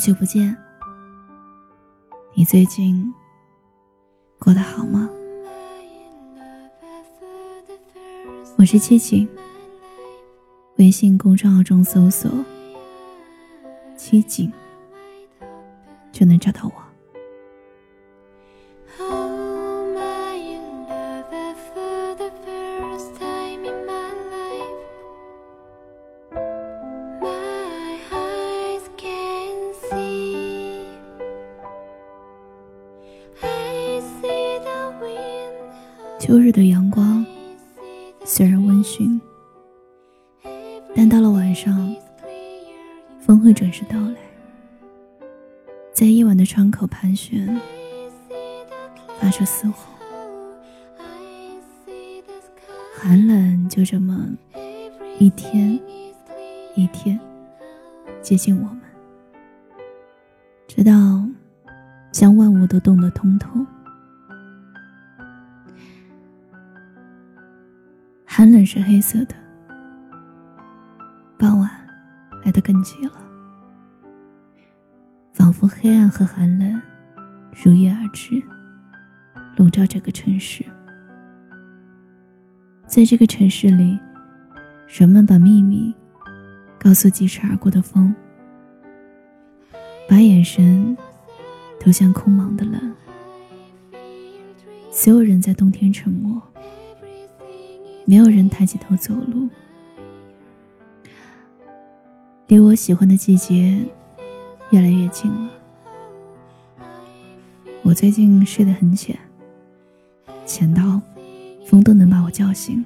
好久不见，你最近过得好吗？我是七七，微信公众号中搜索“七景”就能找到我。风会准时到来，在夜晚的窗口盘旋，发出嘶吼。寒冷就这么一天一天接近我们，直到将万物都冻得通透。寒冷是黑色的，傍晚来的更急了，仿佛黑暗和寒冷如约而至，笼罩整个城市。在这个城市里，人们把秘密告诉疾驰而过的风，把眼神投向空茫的冷。所有人在冬天沉默。没有人抬起头走路，离我喜欢的季节越来越近了。我最近睡得很浅，浅到风都能把我叫醒。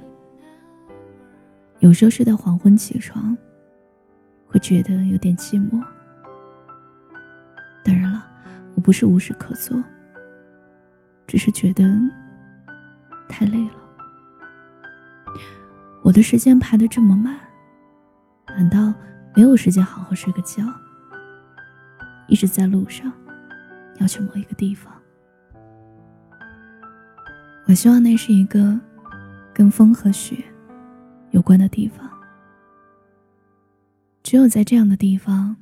有时候睡到黄昏起床，会觉得有点寂寞。当然了，我不是无事可做，只是觉得太累了。我的时间排得这么满，难道没有时间好好睡个觉？一直在路上，要去某一个地方。我希望那是一个跟风和雪有关的地方。只有在这样的地方，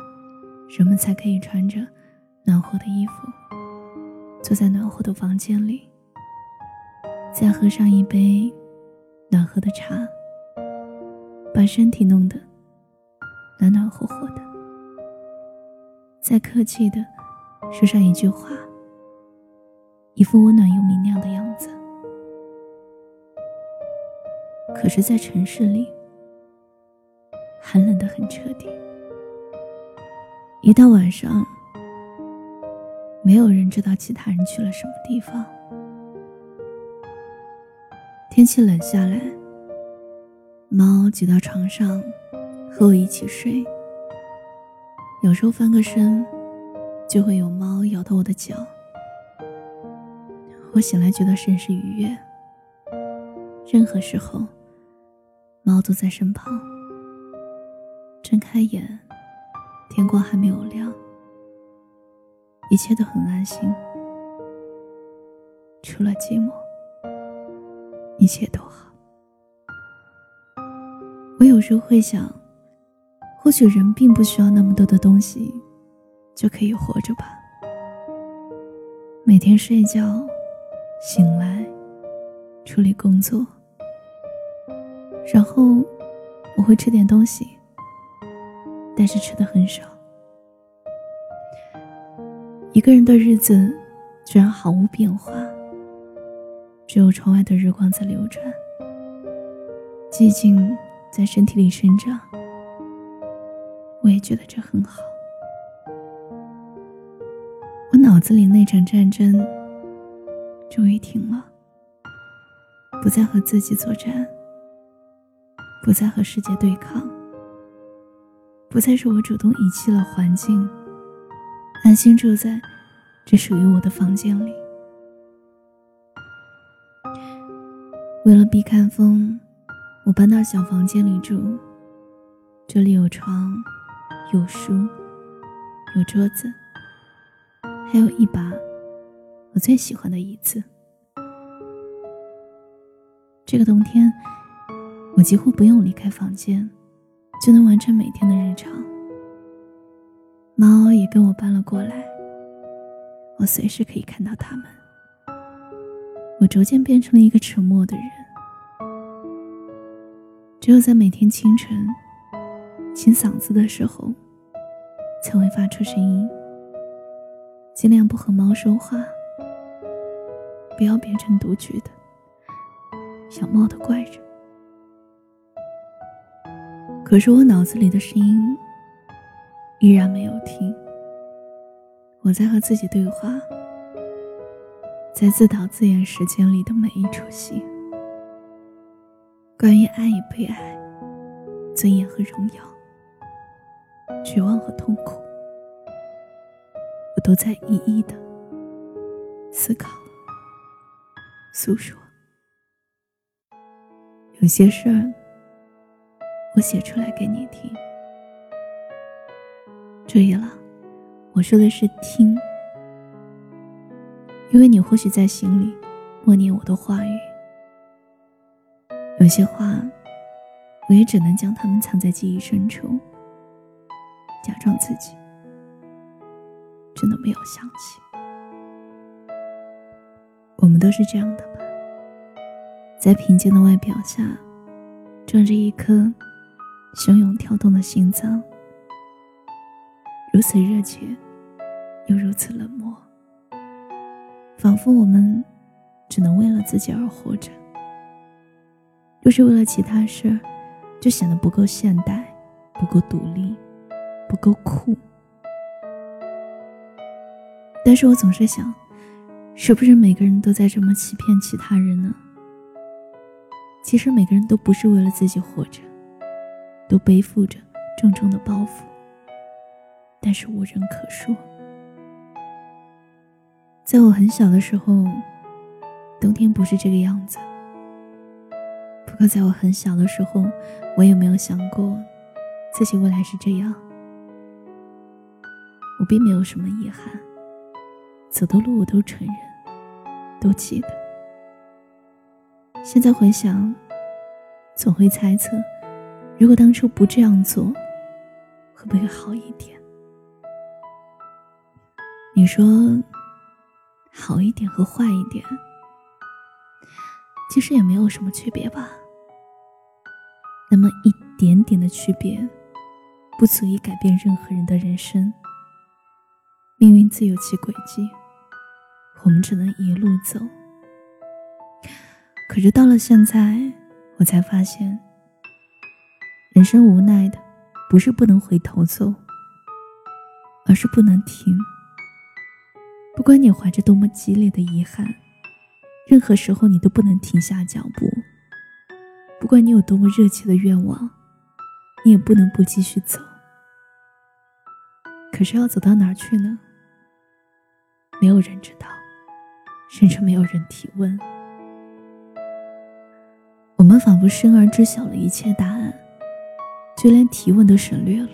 人们才可以穿着暖和的衣服，坐在暖和的房间里，再喝上一杯暖和的茶。把身体弄得暖暖和和的，再客气的说上一句话，一副温暖又明亮的样子。可是，在城市里，寒冷的很彻底。一到晚上，没有人知道其他人去了什么地方。天气冷下来。猫挤到床上，和我一起睡。有时候翻个身，就会有猫咬到我的脚。我醒来觉得甚是愉悦。任何时候，猫都在身旁。睁开眼，天光还没有亮，一切都很安心，除了寂寞，一切都好。我有时候会想，或许人并不需要那么多的东西，就可以活着吧。每天睡觉，醒来，处理工作，然后我会吃点东西，但是吃的很少。一个人的日子居然毫无变化，只有窗外的日光在流转，寂静。在身体里生长，我也觉得这很好。我脑子里那场战争终于停了，不再和自己作战，不再和世界对抗，不再是我主动遗弃了环境，安心住在这属于我的房间里。为了避开风。我搬到小房间里住，这里有床，有书，有桌子，还有一把我最喜欢的椅子。这个冬天，我几乎不用离开房间，就能完成每天的日常。猫也跟我搬了过来，我随时可以看到它们。我逐渐变成了一个沉默的人，只有在每天清晨清嗓子的时候，才会发出声音。尽量不和猫说话，不要变成独居的小猫的怪人。可是我脑子里的声音依然没有停，我在和自己对话，在自导自演时间里的每一出戏，关于爱与被爱、尊严和荣耀、绝望和痛苦，我都在一一的思考、诉说。有些事儿。我写出来给你听。注意了，我说的是听，因为你或许在心里默念我的话语。有些话，我也只能将它们藏在记忆深处，假装自己真的没有想起。我们都是这样的吧，在平静的外表下，装着一颗。汹涌跳动的心脏，如此热切，又如此冷漠，仿佛我们只能为了自己而活着。若是为了其他事，就显得不够现代，不够独立，不够酷。但是我总是想，是不是每个人都在这么欺骗其他人呢？其实每个人都不是为了自己活着。都背负着重重的包袱，但是无人可说。在我很小的时候，冬天不是这个样子。不过在我很小的时候，我也没有想过自己未来是这样。我并没有什么遗憾，走的路我都承认，都记得。现在回想，总会猜测。如果当初不这样做，会不会好一点？你说，好一点和坏一点，其实也没有什么区别吧？那么一点点的区别，不足以改变任何人的人生。命运自有其轨迹，我们只能一路走。可是到了现在，我才发现。人生无奈的，不是不能回头走，而是不能停。不管你怀着多么激烈的遗憾，任何时候你都不能停下脚步。不管你有多么热切的愿望，你也不能不继续走。可是要走到哪儿去呢？没有人知道，甚至没有人提问。我们仿佛生而知晓了一切答案。就连提问都省略了。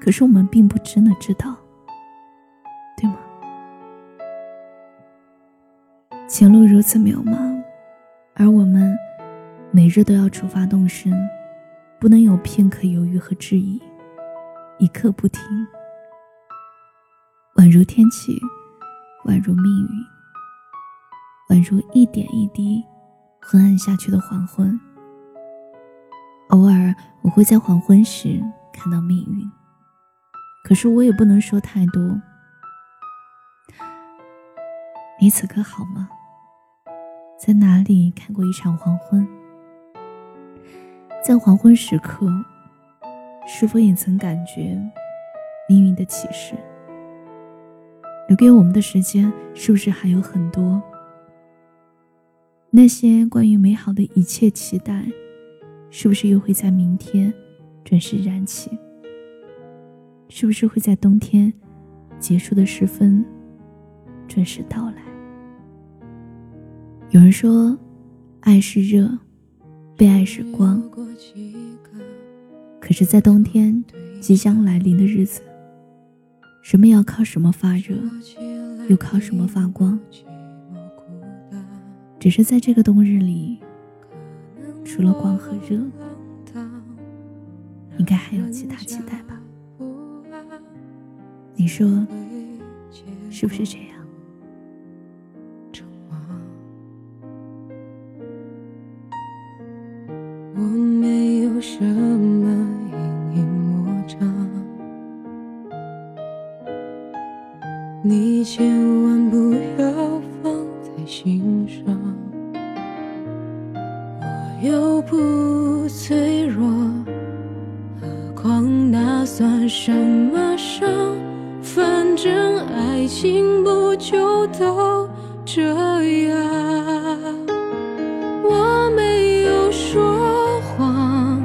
可是我们并不真的知道，对吗？前路如此渺茫，而我们每日都要出发动身，不能有片刻犹豫和质疑，一刻不停。宛如天气，宛如命运，宛如一点一滴昏暗下去的黄昏。偶尔，我会在黄昏时看到命运，可是我也不能说太多。你此刻好吗？在哪里看过一场黄昏？在黄昏时刻，是否也曾感觉命运的启示？留给我们的时间是不是还有很多？那些关于美好的一切期待。是不是又会在明天准时燃起？是不是会在冬天结束的时分准时到来？有人说，爱是热，被爱是光。可是，在冬天即将来临的日子，什么要靠什么发热，又靠什么发光？只是在这个冬日里。除了光和热，应该还有其他期待吧。你说是不是这样？什么伤反正爱情不就都这样？我没有说谎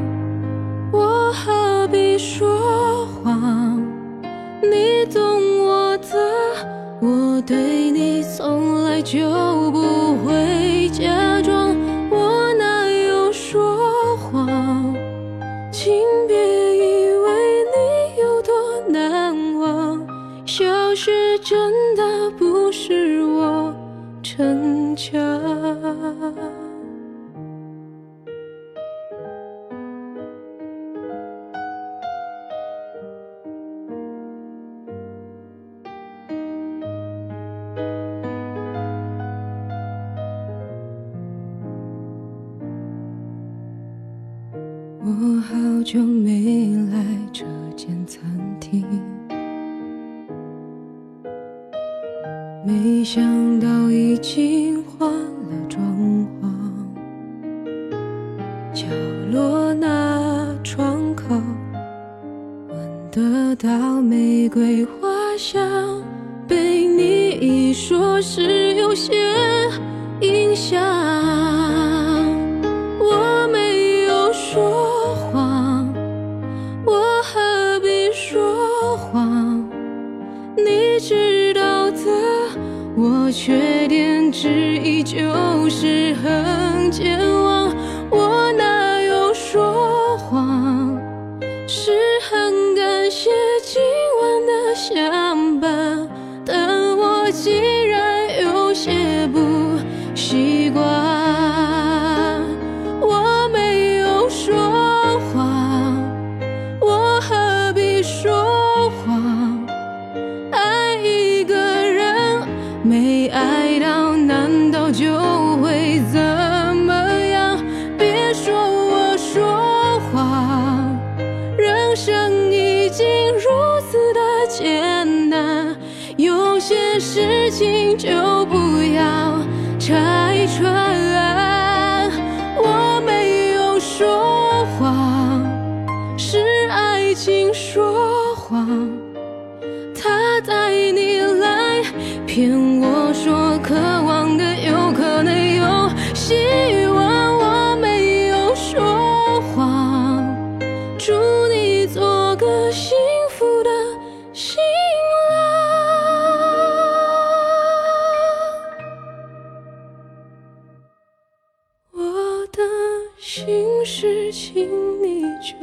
我何必说谎。你懂我的我对你从来就久没来这间餐厅，没想到已经换了装潢。角落那窗口，闻得到玫瑰花香，被你一说，是有些影响。缺点之一就是很健忘，就不要拆穿。我没有说谎，是爱情说谎，他带你来骗。我心事请你就